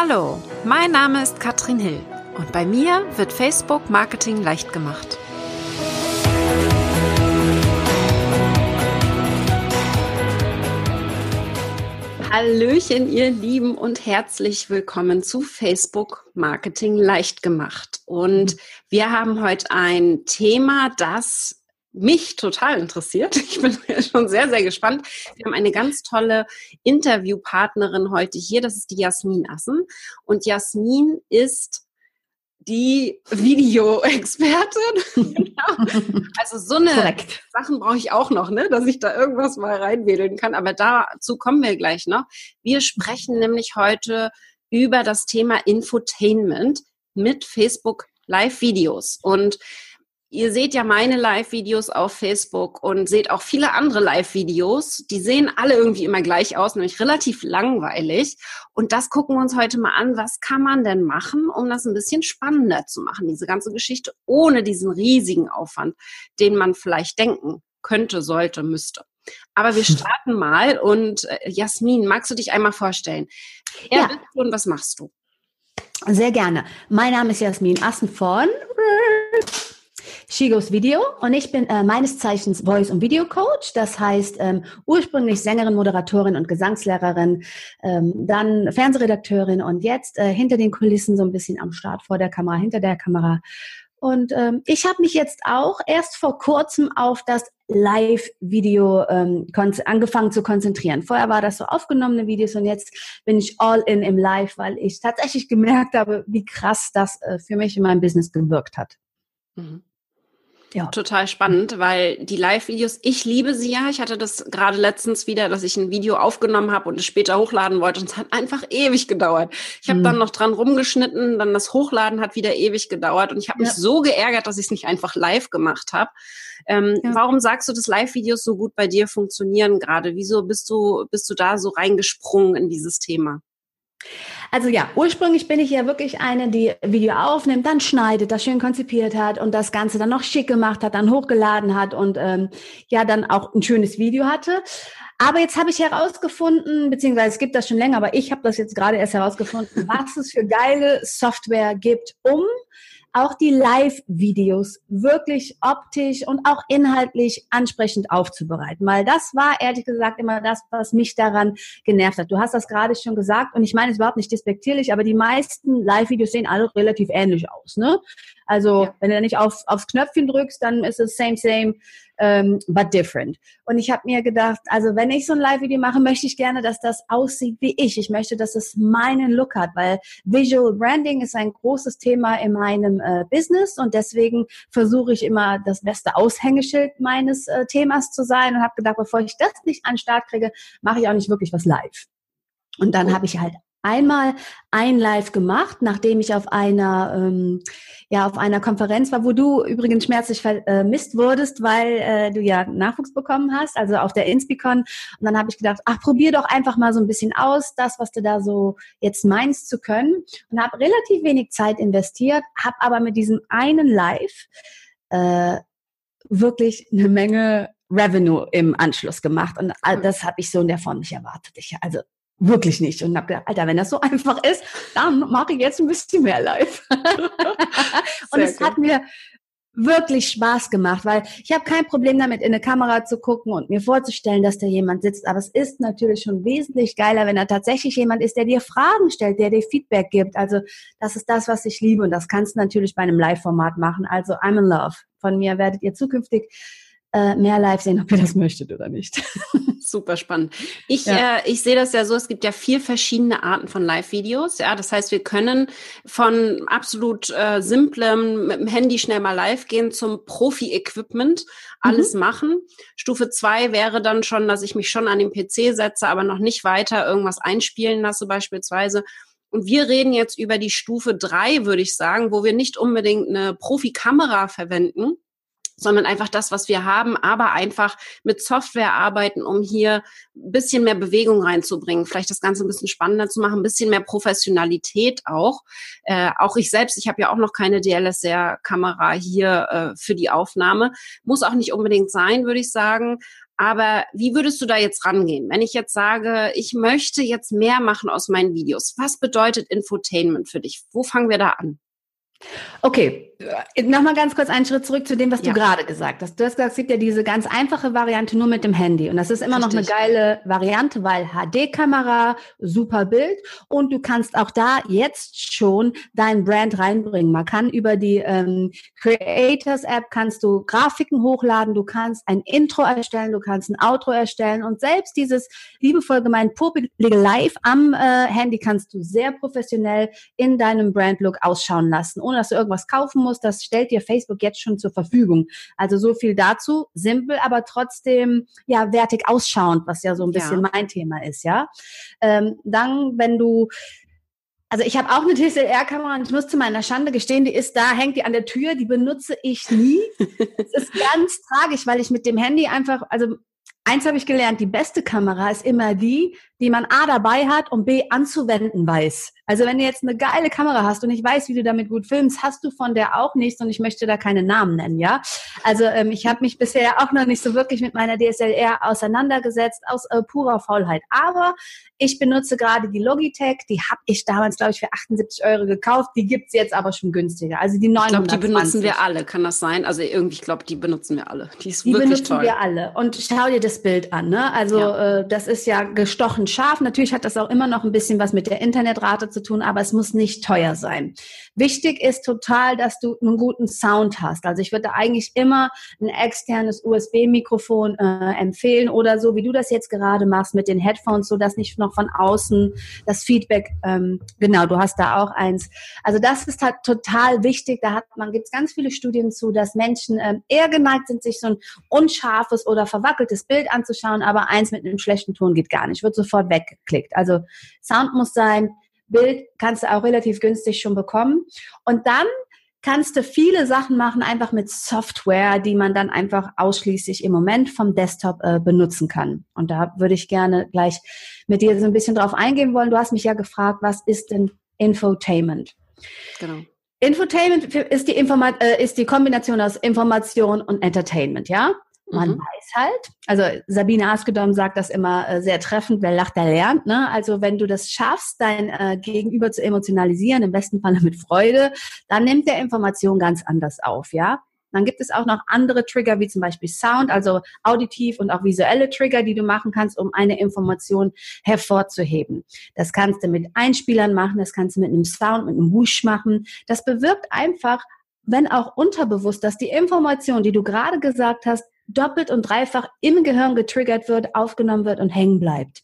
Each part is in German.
Hallo, mein Name ist Katrin Hill und bei mir wird Facebook Marketing leicht gemacht. Hallöchen, ihr Lieben und herzlich willkommen zu Facebook Marketing leicht gemacht. Und wir haben heute ein Thema, das mich total interessiert. Ich bin schon sehr, sehr gespannt. Wir haben eine ganz tolle Interviewpartnerin heute hier. Das ist die Jasmin Assen. Und Jasmin ist die Videoexpertin. genau. Also so eine Korrekt. Sachen brauche ich auch noch, ne, dass ich da irgendwas mal reinwedeln kann. Aber dazu kommen wir gleich noch. Wir sprechen nämlich heute über das Thema Infotainment mit Facebook Live-Videos. Und Ihr seht ja meine Live-Videos auf Facebook und seht auch viele andere Live-Videos. Die sehen alle irgendwie immer gleich aus, nämlich relativ langweilig. Und das gucken wir uns heute mal an. Was kann man denn machen, um das ein bisschen spannender zu machen, diese ganze Geschichte, ohne diesen riesigen Aufwand, den man vielleicht denken könnte, sollte, müsste. Aber wir starten mal und äh, Jasmin, magst du dich einmal vorstellen? Wer ja. bist du und was machst du? Sehr gerne. Mein Name ist Jasmin Assen von Shigos Video und ich bin äh, meines Zeichens Voice- und Video Coach. Das heißt ähm, ursprünglich Sängerin, Moderatorin und Gesangslehrerin, ähm, dann Fernsehredakteurin und jetzt äh, hinter den Kulissen so ein bisschen am Start, vor der Kamera, hinter der Kamera. Und ähm, ich habe mich jetzt auch erst vor kurzem auf das Live-Video ähm, angefangen zu konzentrieren. Vorher war das so aufgenommene Videos und jetzt bin ich all in im Live, weil ich tatsächlich gemerkt habe, wie krass das äh, für mich in meinem Business gewirkt hat. Mhm. Ja. Total spannend, weil die Live-Videos, ich liebe sie ja. Ich hatte das gerade letztens wieder, dass ich ein Video aufgenommen habe und es später hochladen wollte und es hat einfach ewig gedauert. Ich habe mhm. dann noch dran rumgeschnitten, dann das Hochladen hat wieder ewig gedauert und ich habe ja. mich so geärgert, dass ich es nicht einfach live gemacht habe. Ähm, ja. Warum sagst du, dass Live-Videos so gut bei dir funktionieren gerade? Wieso bist du, bist du da so reingesprungen in dieses Thema? Also ja, ursprünglich bin ich ja wirklich eine, die Video aufnimmt, dann schneidet, das schön konzipiert hat und das Ganze dann noch schick gemacht hat, dann hochgeladen hat und ähm, ja dann auch ein schönes Video hatte. Aber jetzt habe ich herausgefunden, beziehungsweise es gibt das schon länger, aber ich habe das jetzt gerade erst herausgefunden, was es für geile Software gibt, um auch die Live-Videos wirklich optisch und auch inhaltlich ansprechend aufzubereiten. Weil das war ehrlich gesagt immer das, was mich daran genervt hat. Du hast das gerade schon gesagt und ich meine es überhaupt nicht despektierlich, aber die meisten Live-Videos sehen alle relativ ähnlich aus. Ne? Also ja. wenn du nicht auf, aufs Knöpfchen drückst, dann ist es same, same, ähm, but different. Und ich habe mir gedacht, also wenn ich so ein Live-Video mache, möchte ich gerne, dass das aussieht wie ich. Ich möchte, dass es meinen Look hat, weil Visual Branding ist ein großes Thema in meinem äh, Business und deswegen versuche ich immer das beste Aushängeschild meines äh, Themas zu sein und habe gedacht, bevor ich das nicht an den Start kriege, mache ich auch nicht wirklich was live. Und dann habe ich halt einmal ein Live gemacht, nachdem ich auf einer ähm, ja auf einer Konferenz war, wo du übrigens schmerzlich vermisst wurdest, weil äh, du ja Nachwuchs bekommen hast, also auf der Inspicon. Und dann habe ich gedacht, ach probier doch einfach mal so ein bisschen aus, das was du da so jetzt meinst zu können, und habe relativ wenig Zeit investiert, habe aber mit diesem einen Live äh, wirklich eine Menge Revenue im Anschluss gemacht. Und das habe ich so in der Form nicht erwartet. Ich, also wirklich nicht. Und habe gedacht, Alter, wenn das so einfach ist, dann mache ich jetzt ein bisschen mehr live. und es hat mir wirklich Spaß gemacht, weil ich habe kein Problem damit, in eine Kamera zu gucken und mir vorzustellen, dass da jemand sitzt. Aber es ist natürlich schon wesentlich geiler, wenn da tatsächlich jemand ist, der dir Fragen stellt, der dir Feedback gibt. Also das ist das, was ich liebe und das kannst du natürlich bei einem Live-Format machen. Also I'm in love. Von mir werdet ihr zukünftig äh, mehr live sehen, ob ihr das möchtet oder nicht. Super spannend. Ich, ja. äh, ich sehe das ja so, es gibt ja vier verschiedene Arten von Live-Videos. Ja, das heißt, wir können von absolut äh, simplem mit dem Handy schnell mal live gehen zum Profi-Equipment, alles mhm. machen. Stufe zwei wäre dann schon, dass ich mich schon an den PC setze, aber noch nicht weiter irgendwas einspielen lasse beispielsweise. Und wir reden jetzt über die Stufe drei, würde ich sagen, wo wir nicht unbedingt eine Profi-Kamera verwenden, sondern einfach das, was wir haben, aber einfach mit Software arbeiten, um hier ein bisschen mehr Bewegung reinzubringen, vielleicht das Ganze ein bisschen spannender zu machen, ein bisschen mehr Professionalität auch. Äh, auch ich selbst, ich habe ja auch noch keine DLSR-Kamera hier äh, für die Aufnahme. Muss auch nicht unbedingt sein, würde ich sagen. Aber wie würdest du da jetzt rangehen? Wenn ich jetzt sage, ich möchte jetzt mehr machen aus meinen Videos, was bedeutet Infotainment für dich? Wo fangen wir da an? Okay, nochmal ganz kurz einen Schritt zurück zu dem, was ja. du gerade gesagt hast. Du hast gesagt, es gibt ja diese ganz einfache Variante nur mit dem Handy. Und das ist immer Richtig. noch eine geile Variante, weil HD-Kamera, super Bild. Und du kannst auch da jetzt schon dein Brand reinbringen. Man kann über die ähm, Creators-App kannst du Grafiken hochladen, du kannst ein Intro erstellen, du kannst ein Outro erstellen. Und selbst dieses liebevoll gemeint Public Live am äh, Handy kannst du sehr professionell in deinem Brand-Look ausschauen lassen ohne dass du irgendwas kaufen musst. Das stellt dir Facebook jetzt schon zur Verfügung. Also so viel dazu. Simpel, aber trotzdem ja wertig ausschauend, was ja so ein bisschen ja. mein Thema ist, ja. Ähm, dann, wenn du also ich habe auch eine DSLR-Kamera und ich muss zu meiner Schande gestehen, die ist da, hängt die an der Tür, die benutze ich nie. Es ist ganz tragisch, weil ich mit dem Handy einfach, also eins habe ich gelernt, die beste Kamera ist immer die, die man A dabei hat und B anzuwenden weiß. Also wenn du jetzt eine geile Kamera hast und ich weiß, wie du damit gut filmst, hast du von der auch nichts und ich möchte da keine Namen nennen, ja. Also ähm, ich habe mich bisher auch noch nicht so wirklich mit meiner DSLR auseinandergesetzt aus äh, purer Faulheit. Aber ich benutze gerade die Logitech, die habe ich damals, glaube ich, für 78 Euro gekauft. Die gibt's jetzt aber schon günstiger. Also die 920. Ich glaube, die benutzen wir alle, kann das sein? Also irgendwie, ich glaube, die benutzen wir alle. Die ist die wirklich toll. Die benutzen wir alle. Und schau dir das Bild an, ne? Also ja. äh, das ist ja gestochen scharf. Natürlich hat das auch immer noch ein bisschen was mit der Internetrate zu tun, aber es muss nicht teuer sein. Wichtig ist total, dass du einen guten Sound hast. Also ich würde eigentlich immer ein externes USB-Mikrofon äh, empfehlen oder so, wie du das jetzt gerade machst mit den Headphones, so dass nicht noch von außen das Feedback, ähm, genau, du hast da auch eins. Also das ist halt total wichtig. Da hat man, gibt es ganz viele Studien zu, dass Menschen ähm, eher geneigt sind, sich so ein unscharfes oder verwackeltes Bild anzuschauen, aber eins mit einem schlechten Ton geht gar nicht, wird sofort weggeklickt. Also Sound muss sein, Bild kannst du auch relativ günstig schon bekommen. Und dann kannst du viele Sachen machen, einfach mit Software, die man dann einfach ausschließlich im Moment vom Desktop äh, benutzen kann. Und da würde ich gerne gleich mit dir so ein bisschen drauf eingehen wollen. Du hast mich ja gefragt, was ist denn Infotainment? Genau. Infotainment ist die, Informa äh, ist die Kombination aus Information und Entertainment, ja? Man mhm. weiß halt, also Sabine Askedom sagt das immer äh, sehr treffend, wer lacht, der lernt. Ne? Also wenn du das schaffst, dein äh, Gegenüber zu emotionalisieren, im besten Falle mit Freude, dann nimmt der Information ganz anders auf, ja. Dann gibt es auch noch andere Trigger, wie zum Beispiel Sound, also auditiv und auch visuelle Trigger, die du machen kannst, um eine Information hervorzuheben. Das kannst du mit Einspielern machen, das kannst du mit einem Sound, mit einem Whoosh machen. Das bewirkt einfach, wenn auch unterbewusst, dass die Information, die du gerade gesagt hast, doppelt und dreifach im Gehirn getriggert wird, aufgenommen wird und hängen bleibt.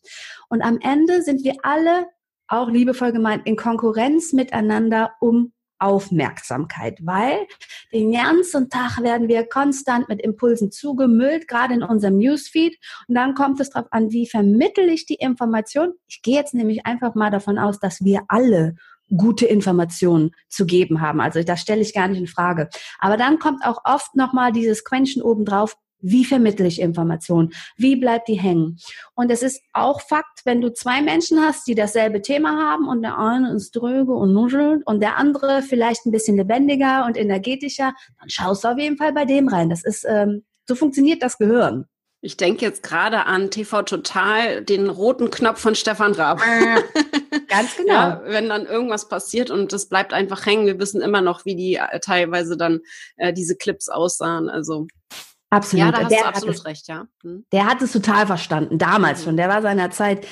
Und am Ende sind wir alle, auch liebevoll gemeint, in Konkurrenz miteinander um Aufmerksamkeit, weil den ganzen Tag werden wir konstant mit Impulsen zugemüllt, gerade in unserem Newsfeed. Und dann kommt es darauf an, wie vermittel ich die Information. Ich gehe jetzt nämlich einfach mal davon aus, dass wir alle gute Informationen zu geben haben. Also das stelle ich gar nicht in Frage. Aber dann kommt auch oft nochmal dieses Quäntchen obendrauf, wie vermittle ich Informationen? Wie bleibt die hängen? Und es ist auch Fakt, wenn du zwei Menschen hast, die dasselbe Thema haben und der eine ist dröge und nuschelt und der andere vielleicht ein bisschen lebendiger und energetischer, dann schaust du auf jeden Fall bei dem rein. Das ist, ähm, so funktioniert das Gehirn. Ich denke jetzt gerade an TV Total, den roten Knopf von Stefan Raab. Ganz genau. Ja, wenn dann irgendwas passiert und das bleibt einfach hängen, wir wissen immer noch, wie die äh, teilweise dann äh, diese Clips aussahen. Also Absolut. Ja, da hast der du absolut es, recht, ja. Hm. Der hat es total verstanden, damals mhm. schon. Der war seiner Zeit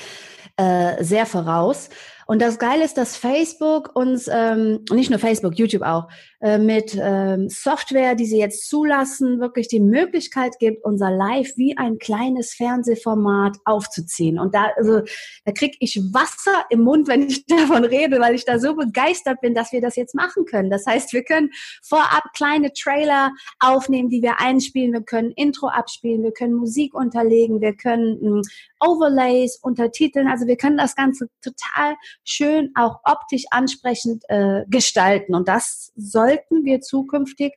äh, sehr voraus. Und das Geile ist, dass Facebook uns, ähm, nicht nur Facebook, YouTube auch, äh, mit ähm, Software, die sie jetzt zulassen, wirklich die Möglichkeit gibt, unser Live wie ein kleines Fernsehformat aufzuziehen. Und da, also, da krieg ich Wasser im Mund, wenn ich davon rede, weil ich da so begeistert bin, dass wir das jetzt machen können. Das heißt, wir können vorab kleine Trailer aufnehmen, die wir einspielen. Wir können Intro abspielen, wir können Musik unterlegen, wir können ähm, Overlays untertiteln. Also wir können das Ganze total schön auch optisch ansprechend äh, gestalten. Und das sollten wir zukünftig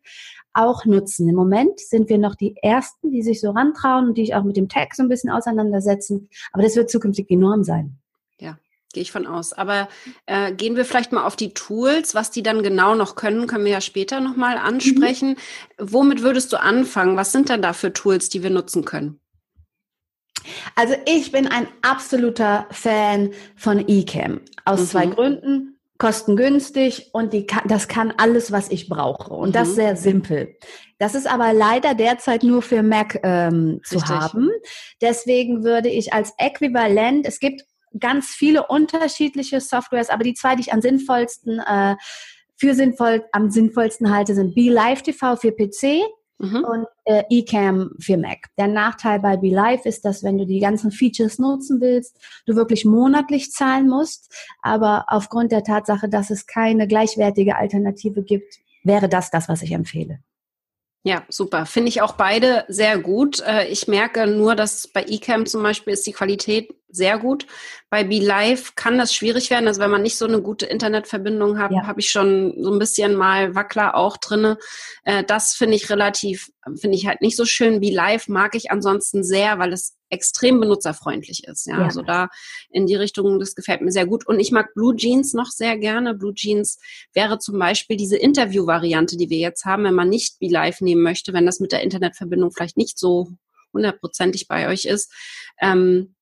auch nutzen. Im Moment sind wir noch die Ersten, die sich so rantrauen und die sich auch mit dem Tag so ein bisschen auseinandersetzen. Aber das wird zukünftig die Norm sein. Ja, gehe ich von aus. Aber äh, gehen wir vielleicht mal auf die Tools, was die dann genau noch können, können wir ja später nochmal ansprechen. Mhm. Womit würdest du anfangen? Was sind denn da für Tools, die wir nutzen können? Also ich bin ein absoluter Fan von eCam. Aus mhm. zwei Gründen kostengünstig und die kann, das kann alles, was ich brauche. Und mhm. das sehr simpel. Das ist aber leider derzeit nur für Mac ähm, zu haben. Deswegen würde ich als Äquivalent, es gibt ganz viele unterschiedliche Softwares, aber die zwei, die ich am sinnvollsten äh, für sinnvoll, am sinnvollsten halte, sind BeLive TV für PC mhm. und äh, eCam für Mac. Der Nachteil bei BeLive ist, dass wenn du die ganzen Features nutzen willst, du wirklich monatlich zahlen musst. Aber aufgrund der Tatsache, dass es keine gleichwertige Alternative gibt, wäre das das, was ich empfehle. Ja, super. Finde ich auch beide sehr gut. Äh, ich merke nur, dass bei eCam zum Beispiel ist die Qualität sehr gut. Bei BeLive kann das schwierig werden. Also wenn man nicht so eine gute Internetverbindung hat, ja. habe ich schon so ein bisschen mal Wackler auch drinne. Äh, das finde ich relativ, finde ich halt nicht so schön. BeLive mag ich ansonsten sehr, weil es extrem benutzerfreundlich ist. Ja? ja, also da in die Richtung, das gefällt mir sehr gut. Und ich mag Blue Jeans noch sehr gerne. Blue Jeans wäre zum Beispiel diese Interview-Variante, die wir jetzt haben, wenn man nicht BeLive nehmen möchte, wenn das mit der Internetverbindung vielleicht nicht so hundertprozentig bei euch ist. Ähm,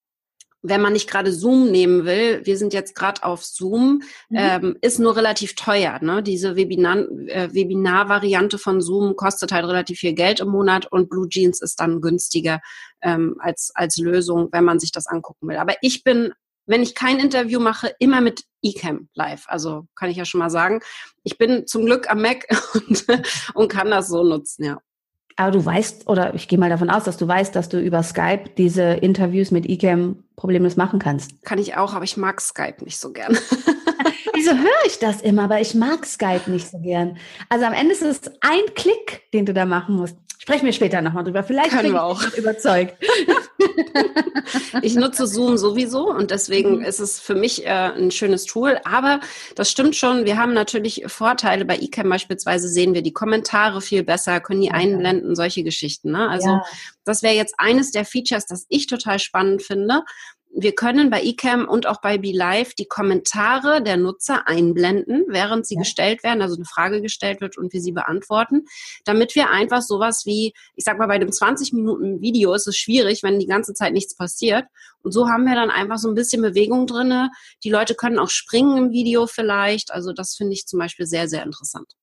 wenn man nicht gerade Zoom nehmen will, wir sind jetzt gerade auf Zoom, mhm. ähm, ist nur relativ teuer. Ne? Diese Webinar, äh, Webinar-Variante von Zoom kostet halt relativ viel Geld im Monat und Blue Jeans ist dann günstiger ähm, als, als Lösung, wenn man sich das angucken will. Aber ich bin, wenn ich kein Interview mache, immer mit eCam live. Also kann ich ja schon mal sagen. Ich bin zum Glück am Mac und, und kann das so nutzen, ja. Aber du weißt, oder ich gehe mal davon aus, dass du weißt, dass du über Skype diese Interviews mit eCam problemlos machen kannst. Kann ich auch, aber ich mag Skype nicht so gern. Wieso höre ich das immer? Aber ich mag Skype nicht so gern. Also am Ende ist es ein Klick, den du da machen musst. Sprechen wir später nochmal drüber. Vielleicht Können wir auch. überzeugt. ich nutze Zoom sowieso und deswegen mhm. ist es für mich äh, ein schönes Tool. Aber das stimmt schon. Wir haben natürlich Vorteile. Bei eCam beispielsweise sehen wir die Kommentare viel besser, können die einblenden, solche Geschichten. Ne? Also ja. das wäre jetzt eines der Features, das ich total spannend finde wir können bei eCam und auch bei BeLive die Kommentare der Nutzer einblenden, während sie ja. gestellt werden, also eine Frage gestellt wird und wir sie beantworten, damit wir einfach sowas wie, ich sag mal, bei dem 20 Minuten Video ist es schwierig, wenn die ganze Zeit nichts passiert. Und so haben wir dann einfach so ein bisschen Bewegung drinne. Die Leute können auch springen im Video vielleicht. Also das finde ich zum Beispiel sehr, sehr interessant.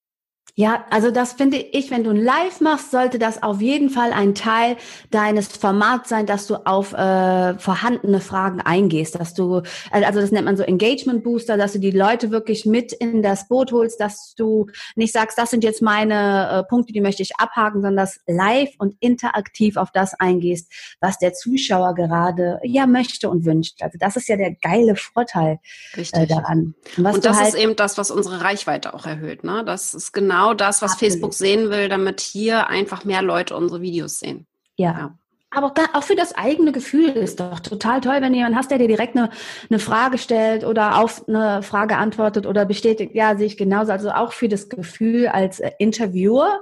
Ja, also das finde ich, wenn du ein Live machst, sollte das auf jeden Fall ein Teil deines Formats sein, dass du auf äh, vorhandene Fragen eingehst, dass du, also das nennt man so Engagement Booster, dass du die Leute wirklich mit in das Boot holst, dass du nicht sagst, das sind jetzt meine äh, Punkte, die möchte ich abhaken, sondern dass live und interaktiv auf das eingehst, was der Zuschauer gerade ja möchte und wünscht. Also das ist ja der geile Vorteil äh, daran. Und, und das halt ist eben das, was unsere Reichweite auch erhöht. Ne? Das ist genau genau das, was Absolut. Facebook sehen will, damit hier einfach mehr Leute unsere Videos sehen. ja. ja. Aber auch für das eigene Gefühl ist doch total toll, wenn jemand hast, der dir direkt eine, eine Frage stellt oder auf eine Frage antwortet oder bestätigt, ja, sehe ich genauso. Also auch für das Gefühl als äh, Interviewer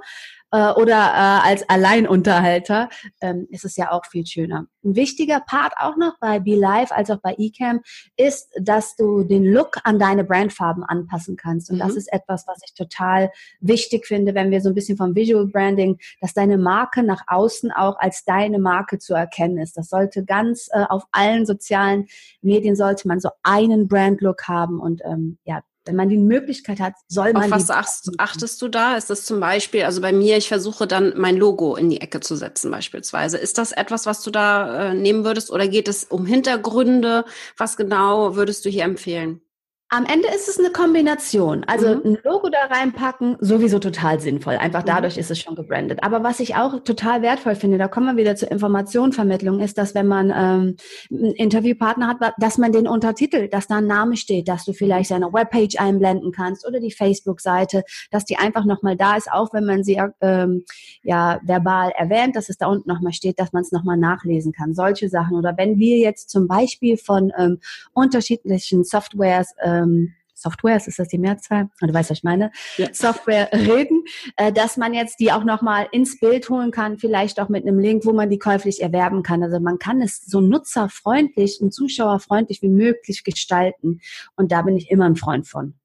äh, oder äh, als Alleinunterhalter ähm, ist es ja auch viel schöner. Ein wichtiger Part auch noch bei BeLive als auch bei eCam ist, dass du den Look an deine Brandfarben anpassen kannst. Und mhm. das ist etwas, was ich total wichtig finde, wenn wir so ein bisschen vom Visual Branding, dass deine Marke nach außen auch als deine Marke zu erkennen ist. Das sollte ganz äh, auf allen sozialen Medien sollte man so einen Brand-Look haben und ähm, ja, wenn man die Möglichkeit hat, soll man. Auf was achtest, achtest du da? Ist das zum Beispiel, also bei mir, ich versuche dann mein Logo in die Ecke zu setzen, beispielsweise. Ist das etwas, was du da äh, nehmen würdest oder geht es um Hintergründe? Was genau würdest du hier empfehlen? Am Ende ist es eine Kombination. Also mhm. ein Logo da reinpacken, sowieso total sinnvoll. Einfach mhm. dadurch mhm. ist es schon gebrandet. Aber was ich auch total wertvoll finde, da kommen wir wieder zur Informationvermittlung, ist, dass wenn man ähm, einen Interviewpartner hat, dass man den untertitelt, dass da ein Name steht, dass du vielleicht seine Webpage einblenden kannst oder die Facebook-Seite, dass die einfach nochmal da ist, auch wenn man sie ähm, ja verbal erwähnt, dass es da unten nochmal steht, dass man es nochmal nachlesen kann. Solche Sachen. Oder wenn wir jetzt zum Beispiel von ähm, unterschiedlichen Softwares äh, ähm, Softwares, ist das die Mehrzahl? Du weißt, was ich meine. Ja. Software reden, äh, dass man jetzt die auch nochmal ins Bild holen kann, vielleicht auch mit einem Link, wo man die käuflich erwerben kann. Also man kann es so nutzerfreundlich und zuschauerfreundlich wie möglich gestalten. Und da bin ich immer ein Freund von.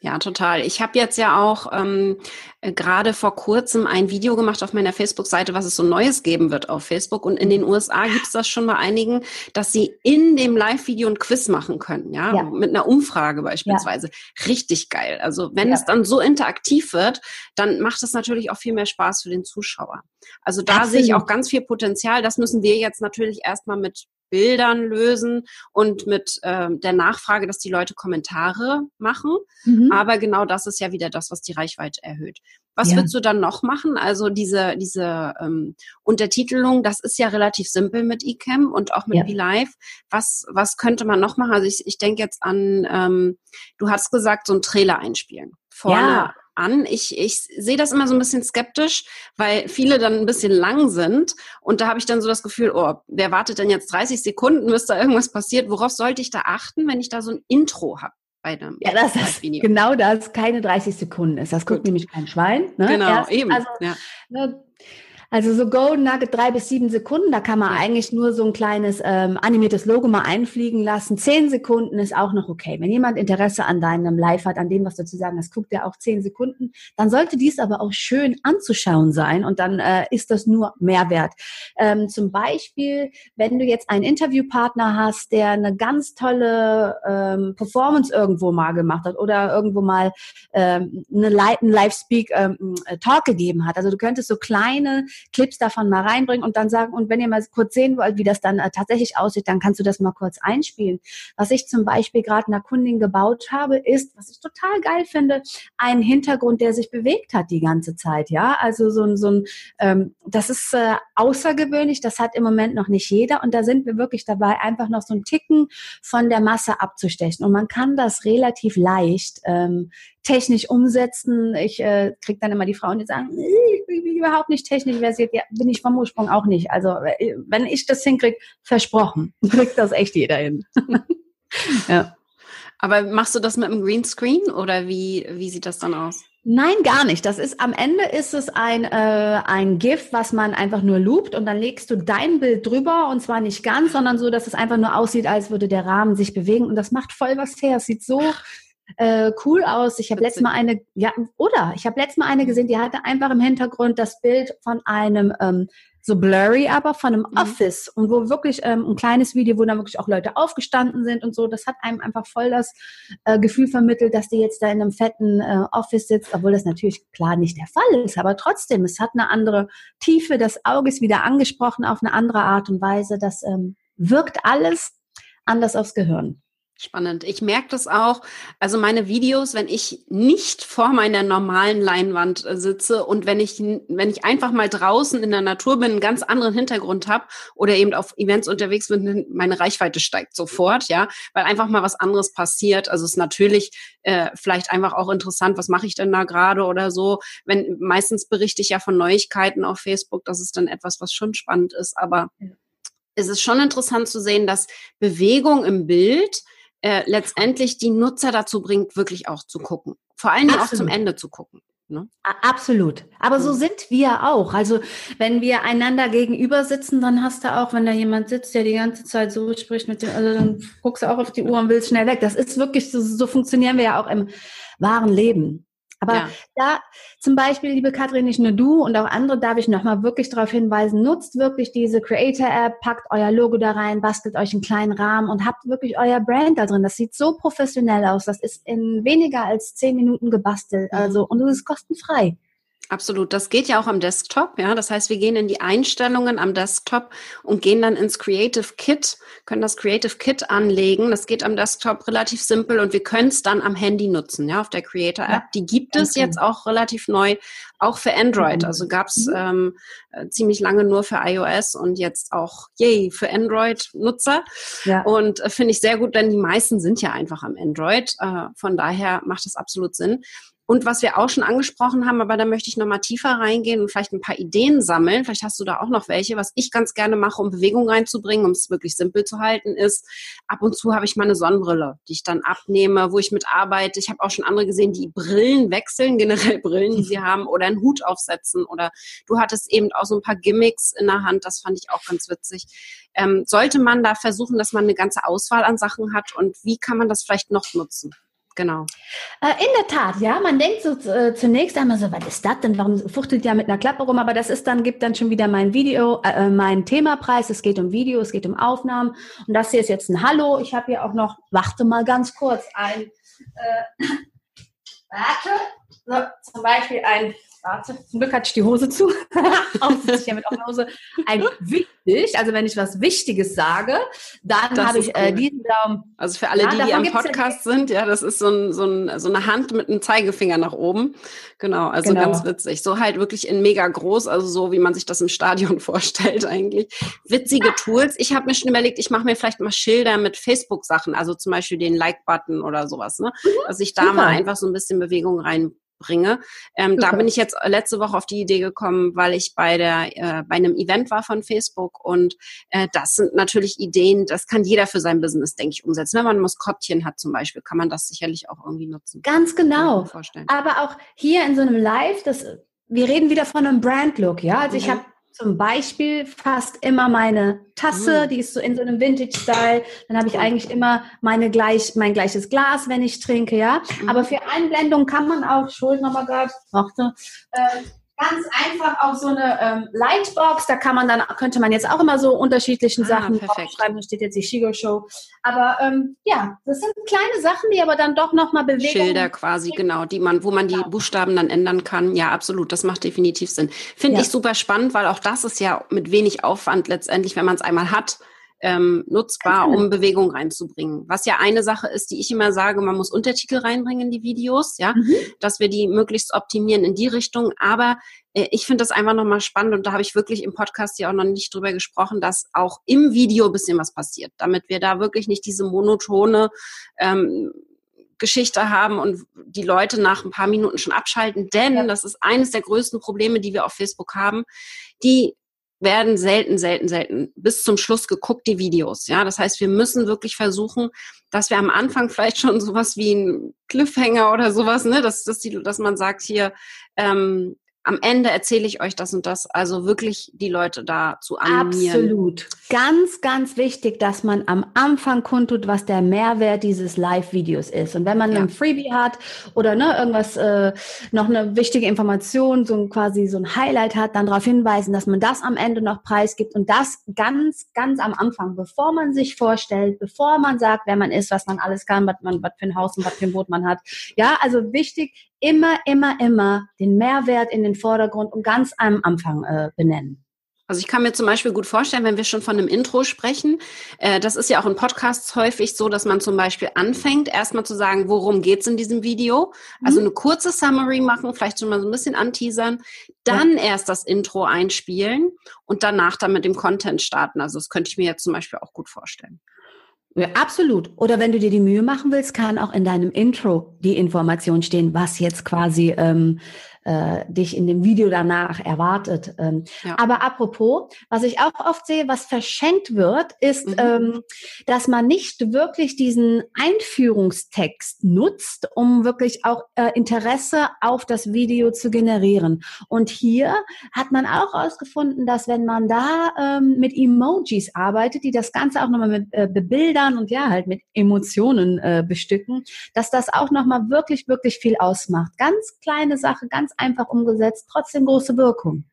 Ja, total. Ich habe jetzt ja auch ähm, äh, gerade vor kurzem ein Video gemacht auf meiner Facebook-Seite, was es so Neues geben wird auf Facebook. Und in den USA gibt es das schon bei einigen, dass sie in dem Live-Video ein Quiz machen können, ja, ja. mit einer Umfrage beispielsweise. Ja. Richtig geil. Also wenn ja. es dann so interaktiv wird, dann macht es natürlich auch viel mehr Spaß für den Zuschauer. Also da Absolut. sehe ich auch ganz viel Potenzial. Das müssen wir jetzt natürlich erstmal mit Bildern lösen und mit äh, der Nachfrage, dass die Leute Kommentare machen. Mhm. Aber genau das ist ja wieder das, was die Reichweite erhöht. Was ja. würdest du dann noch machen? Also diese, diese ähm, Untertitelung, das ist ja relativ simpel mit eCam und auch mit ja. BeLive. Was, was könnte man noch machen? Also ich, ich denke jetzt an, ähm, du hast gesagt, so ein Trailer einspielen. Vorne ja an. Ich, ich sehe das immer so ein bisschen skeptisch, weil viele dann ein bisschen lang sind. Und da habe ich dann so das Gefühl, oh, wer wartet denn jetzt 30 Sekunden, bis da irgendwas passiert? Worauf sollte ich da achten, wenn ich da so ein Intro habe? ja, das ist genau das, keine 30 Sekunden ist. Das guckt Gut. nämlich kein Schwein. Ne? Genau, Erst, eben. Also, ja. ne, also so Golden Nugget drei bis sieben Sekunden, da kann man eigentlich nur so ein kleines ähm, animiertes Logo mal einfliegen lassen. Zehn Sekunden ist auch noch okay. Wenn jemand Interesse an deinem Live hat, an dem, was du zu sagen hast, guckt er auch zehn Sekunden. Dann sollte dies aber auch schön anzuschauen sein und dann äh, ist das nur Mehrwert. Ähm, zum Beispiel, wenn du jetzt einen Interviewpartner hast, der eine ganz tolle ähm, Performance irgendwo mal gemacht hat oder irgendwo mal ähm, eine Live-Speak ähm, Talk gegeben hat. Also du könntest so kleine Clips davon mal reinbringen und dann sagen, und wenn ihr mal kurz sehen wollt, wie das dann äh, tatsächlich aussieht, dann kannst du das mal kurz einspielen. Was ich zum Beispiel gerade einer Kundin gebaut habe, ist, was ich total geil finde, ein Hintergrund, der sich bewegt hat die ganze Zeit. Ja, also so ein, so ein ähm, das ist äh, außergewöhnlich, das hat im Moment noch nicht jeder und da sind wir wirklich dabei, einfach noch so ein Ticken von der Masse abzustechen. Und man kann das relativ leicht ähm, technisch umsetzen. Ich äh, kriege dann immer die Frauen, die sagen, ich bin überhaupt nicht technisch versiert. Ja, bin ich vom Ursprung auch nicht. Also äh, wenn ich das hinkriege, versprochen, kriegt das echt jeder hin. ja. Aber machst du das mit einem Greenscreen oder wie, wie sieht das dann aus? Nein, gar nicht. Das ist am Ende ist es ein äh, ein GIF, was man einfach nur loopt und dann legst du dein Bild drüber und zwar nicht ganz, sondern so, dass es einfach nur aussieht, als würde der Rahmen sich bewegen und das macht voll was her. Es sieht so äh, cool aus. Ich habe letztes Mal eine, ja, oder ich habe letztes Mal eine gesehen, die hatte einfach im Hintergrund das Bild von einem ähm, so blurry, aber von einem mhm. Office und wo wirklich ähm, ein kleines Video, wo dann wirklich auch Leute aufgestanden sind und so. Das hat einem einfach voll das äh, Gefühl vermittelt, dass die jetzt da in einem fetten äh, Office sitzt, obwohl das natürlich klar nicht der Fall ist. Aber trotzdem, es hat eine andere Tiefe. Das Auge ist wieder angesprochen auf eine andere Art und Weise. Das ähm, wirkt alles anders aufs Gehirn. Spannend. Ich merke das auch. Also meine Videos, wenn ich nicht vor meiner normalen Leinwand äh, sitze und wenn ich, wenn ich einfach mal draußen in der Natur bin, einen ganz anderen Hintergrund habe oder eben auf Events unterwegs bin, meine Reichweite steigt sofort, ja, weil einfach mal was anderes passiert. Also es ist natürlich äh, vielleicht einfach auch interessant, was mache ich denn da gerade oder so. Wenn meistens berichte ich ja von Neuigkeiten auf Facebook, das ist dann etwas, was schon spannend ist. Aber ja. es ist schon interessant zu sehen, dass Bewegung im Bild äh, letztendlich die Nutzer dazu bringt, wirklich auch zu gucken. Vor allem auch zum Ende zu gucken. Ne? Absolut. Aber so sind wir auch. Also wenn wir einander gegenüber sitzen, dann hast du auch, wenn da jemand sitzt, der die ganze Zeit so spricht mit dem, also dann guckst du auch auf die Uhr und willst schnell weg. Das ist wirklich so, so funktionieren wir ja auch im wahren Leben. Aber ja. da zum Beispiel, liebe Katrin, nicht nur du und auch andere, darf ich nochmal wirklich darauf hinweisen, nutzt wirklich diese Creator-App, packt euer Logo da rein, bastelt euch einen kleinen Rahmen und habt wirklich euer Brand da drin. Das sieht so professionell aus. Das ist in weniger als zehn Minuten gebastelt. Mhm. Also, und es ist kostenfrei. Absolut. Das geht ja auch am Desktop. Ja, das heißt, wir gehen in die Einstellungen am Desktop und gehen dann ins Creative Kit, können das Creative Kit anlegen. Das geht am Desktop relativ simpel und wir können es dann am Handy nutzen, ja, auf der Creator App. Ja, die gibt es jetzt auch relativ neu, auch für Android. Mhm. Also gab es mhm. ähm, äh, ziemlich lange nur für iOS und jetzt auch, yay, für Android-Nutzer. Ja. Und äh, finde ich sehr gut, denn die meisten sind ja einfach am Android. Äh, von daher macht es absolut Sinn. Und was wir auch schon angesprochen haben, aber da möchte ich nochmal tiefer reingehen und vielleicht ein paar Ideen sammeln. Vielleicht hast du da auch noch welche. Was ich ganz gerne mache, um Bewegung reinzubringen, um es wirklich simpel zu halten, ist, ab und zu habe ich meine Sonnenbrille, die ich dann abnehme, wo ich mit arbeite. Ich habe auch schon andere gesehen, die Brillen wechseln, generell Brillen, die sie haben, oder einen Hut aufsetzen. Oder du hattest eben auch so ein paar Gimmicks in der Hand. Das fand ich auch ganz witzig. Ähm, sollte man da versuchen, dass man eine ganze Auswahl an Sachen hat und wie kann man das vielleicht noch nutzen? Genau. Äh, in der Tat, ja. Man denkt so äh, zunächst einmal so, was ist das denn? Warum fuchtelt ja mit einer Klappe rum? Aber das ist dann, gibt dann schon wieder mein Video, äh, äh mein Themapreis. Es geht um Video, es geht um Aufnahmen. Und das hier ist jetzt ein Hallo. Ich habe hier auch noch, warte mal ganz kurz, ein, warte, so, zum Beispiel ein Warte, zum Glück hatte ich die Hose zu. Auch sitze ich ja mit offener Hose. Ein wichtig, also wenn ich was Wichtiges sage, dann habe ich äh, cool. äh, diesen Daumen. Also für alle, ja, die, die am Podcast ja sind, ja, das ist so, ein, so, ein, so eine Hand mit einem Zeigefinger nach oben. Genau, also genau. ganz witzig. So halt wirklich in mega groß, also so wie man sich das im Stadion vorstellt eigentlich. Witzige Tools. Ich habe mir schon überlegt, ich mache mir vielleicht mal Schilder mit Facebook-Sachen, also zum Beispiel den Like-Button oder sowas, ne? Mhm, dass ich da super. mal einfach so ein bisschen Bewegung rein bringe. Ähm, da bin ich jetzt letzte Woche auf die Idee gekommen, weil ich bei der äh, bei einem Event war von Facebook und äh, das sind natürlich Ideen, das kann jeder für sein Business, denke ich, umsetzen. Wenn man ein Maskottchen hat zum Beispiel, kann man das sicherlich auch irgendwie nutzen. Ganz genau. Aber auch hier in so einem Live, das wir reden wieder von einem Brand-Look, ja. Also mhm. ich habe zum Beispiel fast immer meine Tasse, mhm. die ist so in so einem Vintage-Style. Dann habe ich eigentlich immer meine gleich, mein gleiches Glas, wenn ich trinke, ja. Aber für Einblendung kann man auch, Schuld nochmal gerade, warte, äh, ganz einfach auch so eine ähm, Lightbox. Da kann man dann, könnte man jetzt auch immer so unterschiedlichen ah, Sachen schreiben. Da steht jetzt die Shigo Show. Aber ähm, ja, das sind kleine Sachen, die aber dann doch nochmal bewegen. Schilder quasi, genau, die man, wo man die Buchstaben dann ändern kann. Ja, absolut. Das macht definitiv Sinn. Finde ja. ich super spannend, weil auch das ist ja mit wenig Aufwand letztendlich, wenn man es einmal hat, ähm, nutzbar, um Bewegung reinzubringen. Was ja eine Sache ist, die ich immer sage, man muss Untertitel reinbringen in die Videos, ja, mhm. dass wir die möglichst optimieren in die Richtung. Aber äh, ich finde das einfach nochmal spannend und da habe ich wirklich im Podcast ja auch noch nicht drüber gesprochen, dass auch im Video bisschen was passiert, damit wir da wirklich nicht diese monotone ähm, Geschichte haben und die Leute nach ein paar Minuten schon abschalten, denn ja. das ist eines der größten Probleme, die wir auf Facebook haben. Die werden selten, selten, selten bis zum Schluss geguckt, die Videos. Ja, das heißt, wir müssen wirklich versuchen, dass wir am Anfang vielleicht schon sowas wie ein Cliffhanger oder sowas, ne, dass, dass, die, dass man sagt hier, ähm, am Ende erzähle ich euch das und das. Also wirklich die Leute da zu animieren. Absolut. Ganz, ganz wichtig, dass man am Anfang kundtut, was der Mehrwert dieses Live-Videos ist. Und wenn man ja. ein Freebie hat oder ne, irgendwas, äh, noch eine wichtige Information, so ein, quasi so ein Highlight hat, dann darauf hinweisen, dass man das am Ende noch preisgibt und das ganz, ganz am Anfang, bevor man sich vorstellt, bevor man sagt, wer man ist, was man alles kann, was man, was für ein Haus und was für ein Boot man hat. Ja, also wichtig, immer, immer, immer den Mehrwert in den Vordergrund und ganz am Anfang äh, benennen. Also ich kann mir zum Beispiel gut vorstellen, wenn wir schon von einem Intro sprechen, äh, das ist ja auch in Podcasts häufig so, dass man zum Beispiel anfängt, erstmal zu sagen, worum geht's in diesem Video. Also mhm. eine kurze Summary machen, vielleicht schon mal so ein bisschen anteasern, dann ja. erst das Intro einspielen und danach dann mit dem Content starten. Also das könnte ich mir jetzt zum Beispiel auch gut vorstellen. Ja, absolut. Oder wenn du dir die Mühe machen willst, kann auch in deinem Intro die Information stehen, was jetzt quasi ähm, äh, dich in dem Video danach erwartet. Ähm, ja. Aber apropos, was ich auch oft sehe, was verschenkt wird, ist, mhm. ähm, dass man nicht wirklich diesen Einführungstext nutzt, um wirklich auch äh, Interesse auf das Video zu generieren. Und hier hat man auch herausgefunden, dass wenn man da ähm, mit Emojis arbeitet, die das Ganze auch nochmal mit äh, bebildern und ja, halt mit Emotionen äh, bestücken, dass das auch nochmal wirklich, wirklich viel ausmacht. Ganz kleine Sache, ganz einfach umgesetzt, trotzdem große Wirkung.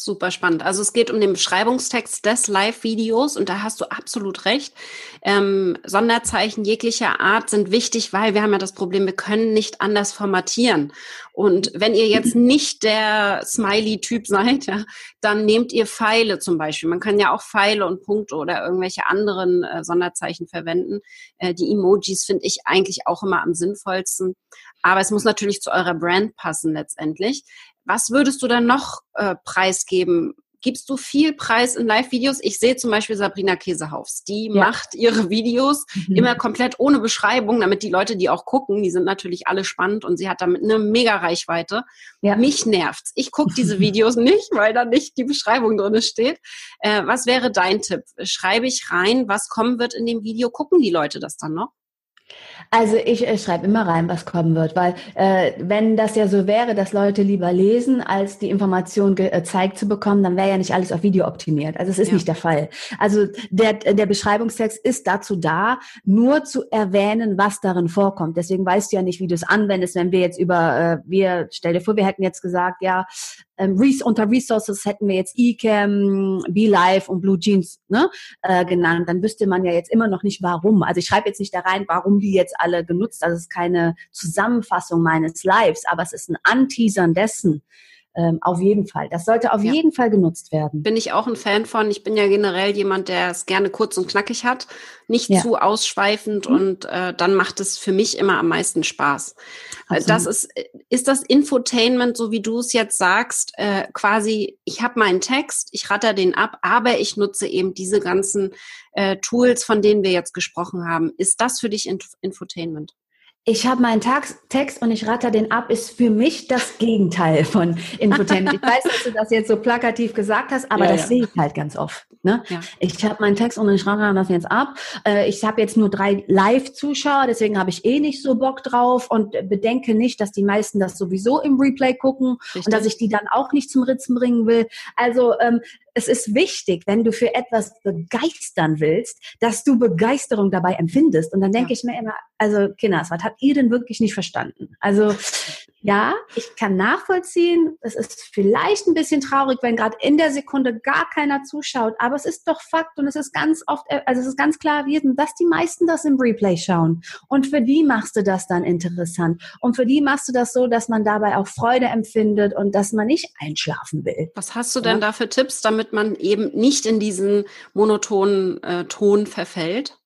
Super spannend. Also es geht um den Beschreibungstext des Live-Videos und da hast du absolut recht. Ähm, Sonderzeichen jeglicher Art sind wichtig, weil wir haben ja das Problem, wir können nicht anders formatieren. Und wenn ihr jetzt nicht der Smiley-Typ seid, ja, dann nehmt ihr Pfeile zum Beispiel. Man kann ja auch Pfeile und Punkte oder irgendwelche anderen äh, Sonderzeichen verwenden. Äh, die Emojis finde ich eigentlich auch immer am sinnvollsten. Aber es muss natürlich zu eurer Brand passen letztendlich. Was würdest du dann noch äh, preisgeben? Gibst du viel Preis in Live-Videos? Ich sehe zum Beispiel Sabrina Käsehaufs. Die ja. macht ihre Videos mhm. immer komplett ohne Beschreibung, damit die Leute, die auch gucken, die sind natürlich alle spannend und sie hat damit eine mega Reichweite. Ja. Mich nervt's. Ich gucke diese Videos nicht, weil da nicht die Beschreibung drin steht. Äh, was wäre dein Tipp? Schreibe ich rein, was kommen wird in dem Video? Gucken die Leute das dann noch? Also ich äh, schreibe immer rein, was kommen wird, weil äh, wenn das ja so wäre, dass Leute lieber lesen, als die Information gezeigt äh, zu bekommen, dann wäre ja nicht alles auf Video optimiert. Also es ist ja. nicht der Fall. Also der, der Beschreibungstext ist dazu da, nur zu erwähnen, was darin vorkommt. Deswegen weißt du ja nicht, wie du es anwendest, wenn wir jetzt über, äh, wir, stell dir vor, wir hätten jetzt gesagt, ja, ähm, unter Resources hätten wir jetzt eCam, BeLive und Blue Jeans ne, äh, genannt, dann wüsste man ja jetzt immer noch nicht, warum. Also ich schreibe jetzt nicht da rein, warum die jetzt alle genutzt. Das ist keine Zusammenfassung meines Lives, aber es ist ein Anteasern dessen, ähm, auf jeden Fall. Das sollte auf ja. jeden Fall genutzt werden. Bin ich auch ein Fan von. Ich bin ja generell jemand, der es gerne kurz und knackig hat, nicht ja. zu ausschweifend mhm. und äh, dann macht es für mich immer am meisten Spaß. Äh, Absolut. Das ist, ist das Infotainment, so wie du es jetzt sagst, äh, quasi, ich habe meinen Text, ich ratter den ab, aber ich nutze eben diese ganzen äh, Tools, von denen wir jetzt gesprochen haben. Ist das für dich Inf Infotainment? Ich habe meinen Text und ich ratter den ab, ist für mich das Gegenteil von Infotainment. ich weiß, dass du das jetzt so plakativ gesagt hast, aber ja, das ja. sehe ich halt ganz oft. Ne? Ja. Ich habe meinen Text und ich ratter das jetzt ab. Äh, ich habe jetzt nur drei Live-Zuschauer, deswegen habe ich eh nicht so Bock drauf und bedenke nicht, dass die meisten das sowieso im Replay gucken Richtig. und dass ich die dann auch nicht zum Ritzen bringen will. Also ähm, es ist wichtig, wenn du für etwas begeistern willst, dass du Begeisterung dabei empfindest. Und dann denke ja. ich mir immer, also Kinders, was habt ihr denn wirklich nicht verstanden? Also ja, ich kann nachvollziehen, es ist vielleicht ein bisschen traurig, wenn gerade in der Sekunde gar keiner zuschaut, aber es ist doch Fakt und es ist ganz oft, also es ist ganz klar erwiesen, dass die meisten das im Replay schauen. Und für die machst du das dann interessant. Und für die machst du das so, dass man dabei auch Freude empfindet und dass man nicht einschlafen will. Was hast du denn ja? da für Tipps, damit man eben nicht in diesen monotonen äh, Ton verfällt?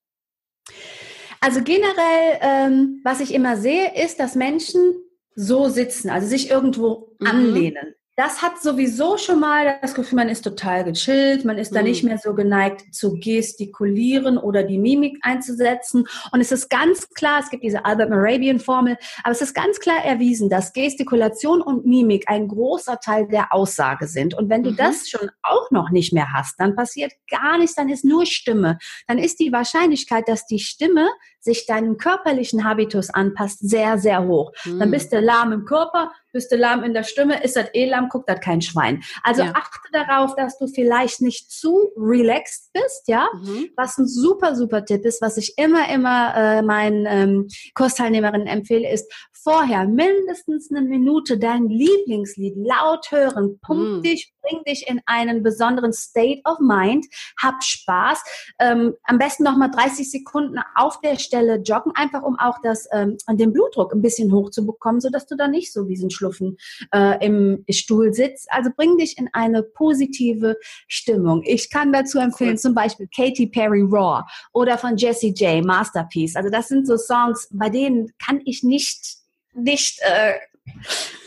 Also generell, ähm, was ich immer sehe, ist, dass Menschen so sitzen, also sich irgendwo mhm. anlehnen das hat sowieso schon mal das Gefühl, man ist total gechillt, man ist mhm. da nicht mehr so geneigt zu gestikulieren oder die Mimik einzusetzen. Und es ist ganz klar, es gibt diese Albert Morabian Formel, aber es ist ganz klar erwiesen, dass Gestikulation und Mimik ein großer Teil der Aussage sind. Und wenn du mhm. das schon auch noch nicht mehr hast, dann passiert gar nichts, dann ist nur Stimme. Dann ist die Wahrscheinlichkeit, dass die Stimme sich deinem körperlichen Habitus anpasst, sehr, sehr hoch. Mhm. Dann bist du lahm im Körper, bist du lahm in der Stimme, ist das eh lahm, guckt das kein Schwein. Also ja. achte darauf, dass du vielleicht nicht zu relaxed bist, ja. Mhm. Was ein super, super Tipp ist, was ich immer, immer äh, meinen ähm, Kursteilnehmerinnen empfehle, ist vorher mindestens eine Minute dein Lieblingslied laut hören, pump mhm. dich, bring dich in einen besonderen State of Mind, hab Spaß. Ähm, am besten noch mal 30 Sekunden auf der Stelle joggen, einfach um auch das, ähm, den Blutdruck ein bisschen hoch zu bekommen, sodass du da nicht so wie so ein Schluffen äh, im Stuhl sitzt. Also bring dich in eine positive Stimmung. Ich kann dazu empfehlen, cool. zum Beispiel Katy Perry Raw oder von Jessie J Masterpiece. Also das sind so Songs, bei denen kann ich nicht nicht äh,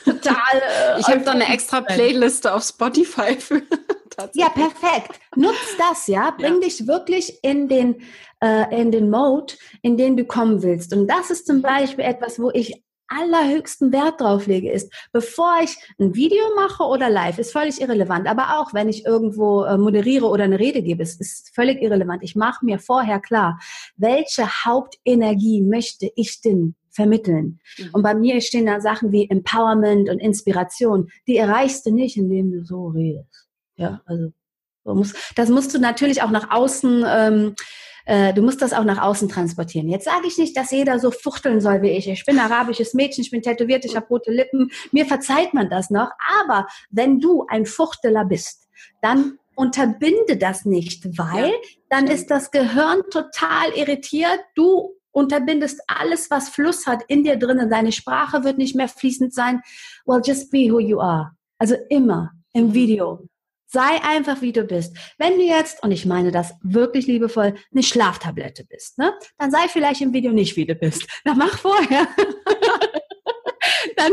total. Äh, ich habe da eine extra Playliste auf Spotify für. ja, perfekt. Nutz das, ja. Bring ja. dich wirklich in den, äh, in den Mode, in den du kommen willst. Und das ist zum Beispiel etwas, wo ich allerhöchsten Wert drauf lege, ist, bevor ich ein Video mache oder live, ist völlig irrelevant. Aber auch wenn ich irgendwo äh, moderiere oder eine Rede gebe, ist, ist völlig irrelevant. Ich mache mir vorher klar, welche Hauptenergie möchte ich denn vermitteln. Mhm. Und bei mir stehen da Sachen wie Empowerment und Inspiration. Die erreichst du nicht, indem du so redest. Ja, also das musst du natürlich auch nach außen ähm, äh, du musst das auch nach außen transportieren. Jetzt sage ich nicht, dass jeder so fuchteln soll wie ich. Ich bin arabisches Mädchen, ich bin tätowiert, ich habe rote Lippen. Mir verzeiht man das noch. Aber wenn du ein Fuchteler bist, dann unterbinde das nicht, weil ja, dann ist das Gehirn total irritiert. Du unterbindest alles, was Fluss hat in dir drinnen. Deine Sprache wird nicht mehr fließend sein. Well, just be who you are. Also immer im Video Sei einfach, wie du bist. Wenn du jetzt, und ich meine das wirklich liebevoll, eine Schlaftablette bist, ne? dann sei vielleicht im Video nicht, wie du bist. Dann mach vorher. dann,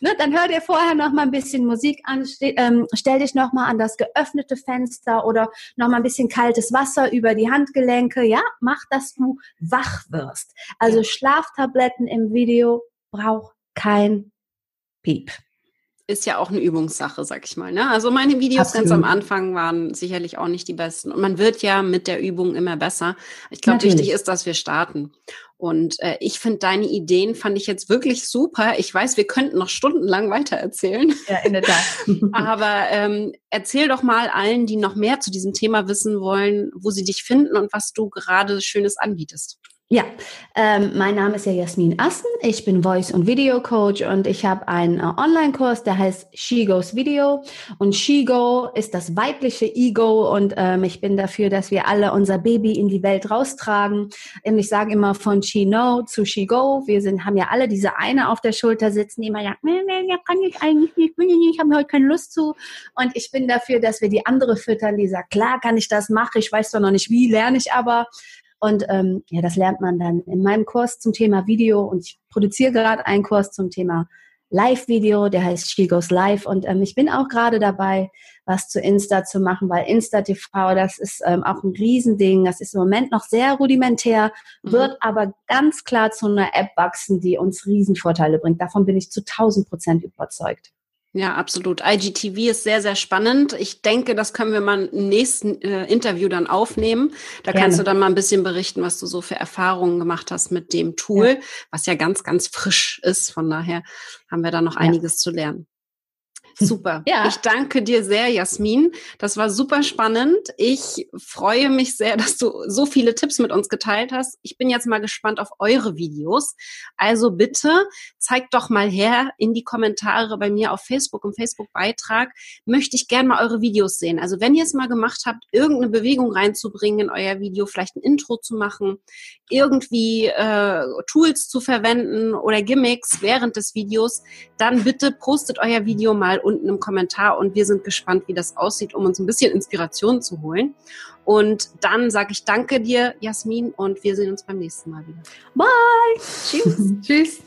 ne, dann hör dir vorher noch mal ein bisschen Musik an, steh, ähm, stell dich noch mal an das geöffnete Fenster oder noch mal ein bisschen kaltes Wasser über die Handgelenke. Ja, mach, dass du wach wirst. Also Schlaftabletten im Video braucht kein Piep. Ist ja auch eine Übungssache, sag ich mal. Ne? Also meine Videos Absolut. ganz am Anfang waren sicherlich auch nicht die besten. Und man wird ja mit der Übung immer besser. Ich glaube, wichtig ist, dass wir starten. Und äh, ich finde deine Ideen fand ich jetzt wirklich super. Ich weiß, wir könnten noch stundenlang weitererzählen. Ja, in der Tat. Aber ähm, erzähl doch mal allen, die noch mehr zu diesem Thema wissen wollen, wo sie dich finden und was du gerade Schönes anbietest. Ja, ähm, mein Name ist ja Jasmin Assen. Ich bin Voice- und Video Coach und ich habe einen äh, Online-Kurs, der heißt She Goes Video. Und She Go ist das weibliche Ego und ähm, ich bin dafür, dass wir alle unser Baby in die Welt raustragen. Und ich sage immer von She Know zu She Go. Wir sind, haben ja alle diese eine auf der Schulter sitzen, die immer sagt, nee, nee, nee, kann ich eigentlich nicht, will ich nicht, ich habe heute keine Lust zu. Und ich bin dafür, dass wir die andere füttern, die sagt, klar kann ich das machen, ich weiß zwar noch nicht wie, lerne ich aber. Und ähm, ja, das lernt man dann in meinem Kurs zum Thema Video und ich produziere gerade einen Kurs zum Thema Live-Video, der heißt She Goes Live und ähm, ich bin auch gerade dabei, was zu Insta zu machen, weil Insta TV, das ist ähm, auch ein Riesending, das ist im Moment noch sehr rudimentär, mhm. wird aber ganz klar zu einer App wachsen, die uns Riesenvorteile bringt. Davon bin ich zu 1000 Prozent überzeugt. Ja, absolut. IGTV ist sehr, sehr spannend. Ich denke, das können wir mal im nächsten äh, Interview dann aufnehmen. Da Gerne. kannst du dann mal ein bisschen berichten, was du so für Erfahrungen gemacht hast mit dem Tool, ja. was ja ganz, ganz frisch ist. Von daher haben wir da noch ja. einiges zu lernen. Super. Ja. Ich danke dir sehr, Jasmin. Das war super spannend. Ich freue mich sehr, dass du so viele Tipps mit uns geteilt hast. Ich bin jetzt mal gespannt auf eure Videos. Also bitte zeigt doch mal her in die Kommentare bei mir auf Facebook im Facebook-Beitrag. Möchte ich gerne mal eure Videos sehen. Also wenn ihr es mal gemacht habt, irgendeine Bewegung reinzubringen in euer Video, vielleicht ein Intro zu machen, irgendwie äh, Tools zu verwenden oder Gimmicks während des Videos, dann bitte postet euer Video mal unten im Kommentar und wir sind gespannt, wie das aussieht, um uns ein bisschen Inspiration zu holen. Und dann sage ich danke dir, Jasmin, und wir sehen uns beim nächsten Mal wieder. Bye. Tschüss. Tschüss.